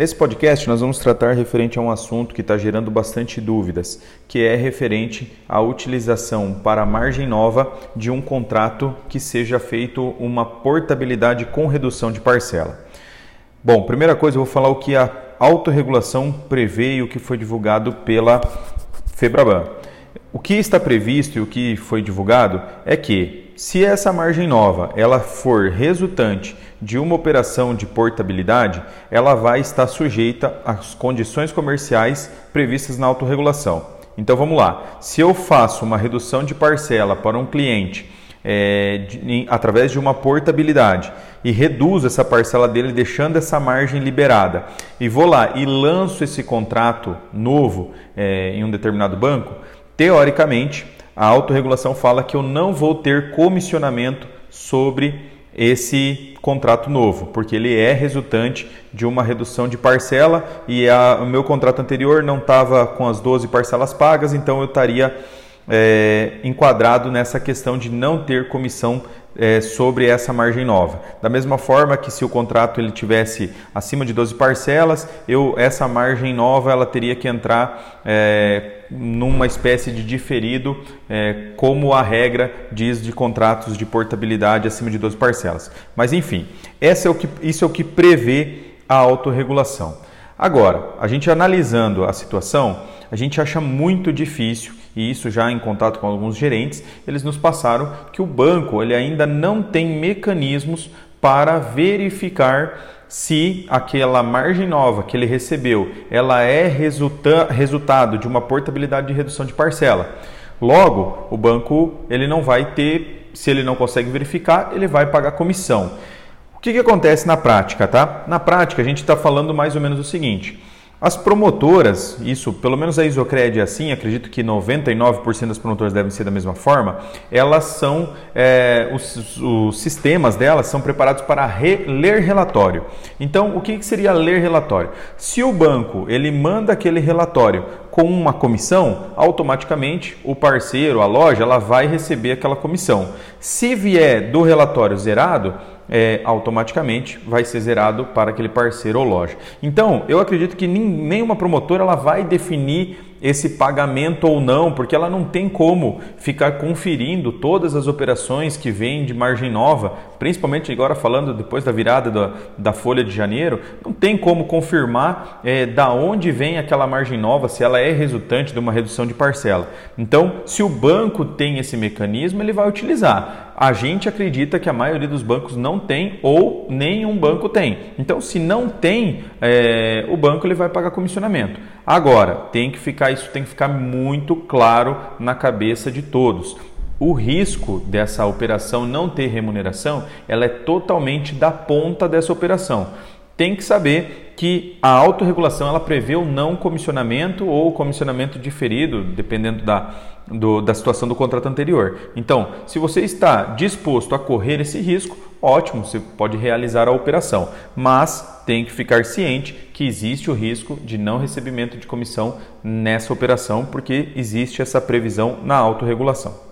Nesse podcast, nós vamos tratar referente a um assunto que está gerando bastante dúvidas, que é referente à utilização para margem nova de um contrato que seja feito uma portabilidade com redução de parcela. Bom, primeira coisa, eu vou falar o que a autorregulação prevê e o que foi divulgado pela Febraban. O que está previsto e o que foi divulgado é que, se essa margem nova ela for resultante de uma operação de portabilidade, ela vai estar sujeita às condições comerciais previstas na autorregulação. Então vamos lá. Se eu faço uma redução de parcela para um cliente é, de, através de uma portabilidade e reduzo essa parcela dele, deixando essa margem liberada, e vou lá e lanço esse contrato novo é, em um determinado banco, teoricamente, a autorregulação fala que eu não vou ter comissionamento sobre esse contrato novo, porque ele é resultante de uma redução de parcela e a, o meu contrato anterior não estava com as 12 parcelas pagas, então eu estaria é, enquadrado nessa questão de não ter comissão é, sobre essa margem nova. Da mesma forma que se o contrato ele tivesse acima de 12 parcelas, eu essa margem nova ela teria que entrar é, numa espécie de diferido, é, como a regra diz de contratos de portabilidade acima de 12 parcelas. Mas enfim, essa é o que, isso é o que prevê a autorregulação. Agora, a gente analisando a situação, a gente acha muito difícil e isso já em contato com alguns gerentes, eles nos passaram que o banco ele ainda não tem mecanismos para verificar se aquela margem nova que ele recebeu, ela é resulta resultado de uma portabilidade de redução de parcela. Logo, o banco ele não vai ter, se ele não consegue verificar, ele vai pagar comissão. O que, que acontece na prática, tá? Na prática, a gente está falando mais ou menos o seguinte: as promotoras, isso pelo menos a Isocred é assim, acredito que 99% das promotoras devem ser da mesma forma, elas são, é, os, os, sistemas delas são preparados para re, ler relatório. Então, o que, que seria ler relatório? Se o banco ele manda aquele relatório com uma comissão, automaticamente o parceiro, a loja, ela vai receber aquela comissão. Se vier do relatório zerado, é, automaticamente vai ser zerado para aquele parceiro ou loja. Então, eu acredito que nenhuma promotora ela vai definir esse pagamento ou não, porque ela não tem como ficar conferindo todas as operações que vêm de margem nova, principalmente agora falando depois da virada da, da folha de janeiro, não tem como confirmar é, da onde vem aquela margem nova, se ela é resultante de uma redução de parcela. Então, se o banco tem esse mecanismo, ele vai utilizar. A gente acredita que a maioria dos bancos não tem ou nenhum banco tem. Então, se não tem, é, o banco ele vai pagar comissionamento. Agora, tem que ficar isso tem que ficar muito claro na cabeça de todos. O risco dessa operação não ter remuneração, ela é totalmente da ponta dessa operação tem que saber que a autorregulação ela prevê o não comissionamento ou comissionamento diferido, dependendo da, do, da situação do contrato anterior. Então, se você está disposto a correr esse risco, ótimo, você pode realizar a operação, mas tem que ficar ciente que existe o risco de não recebimento de comissão nessa operação, porque existe essa previsão na autorregulação.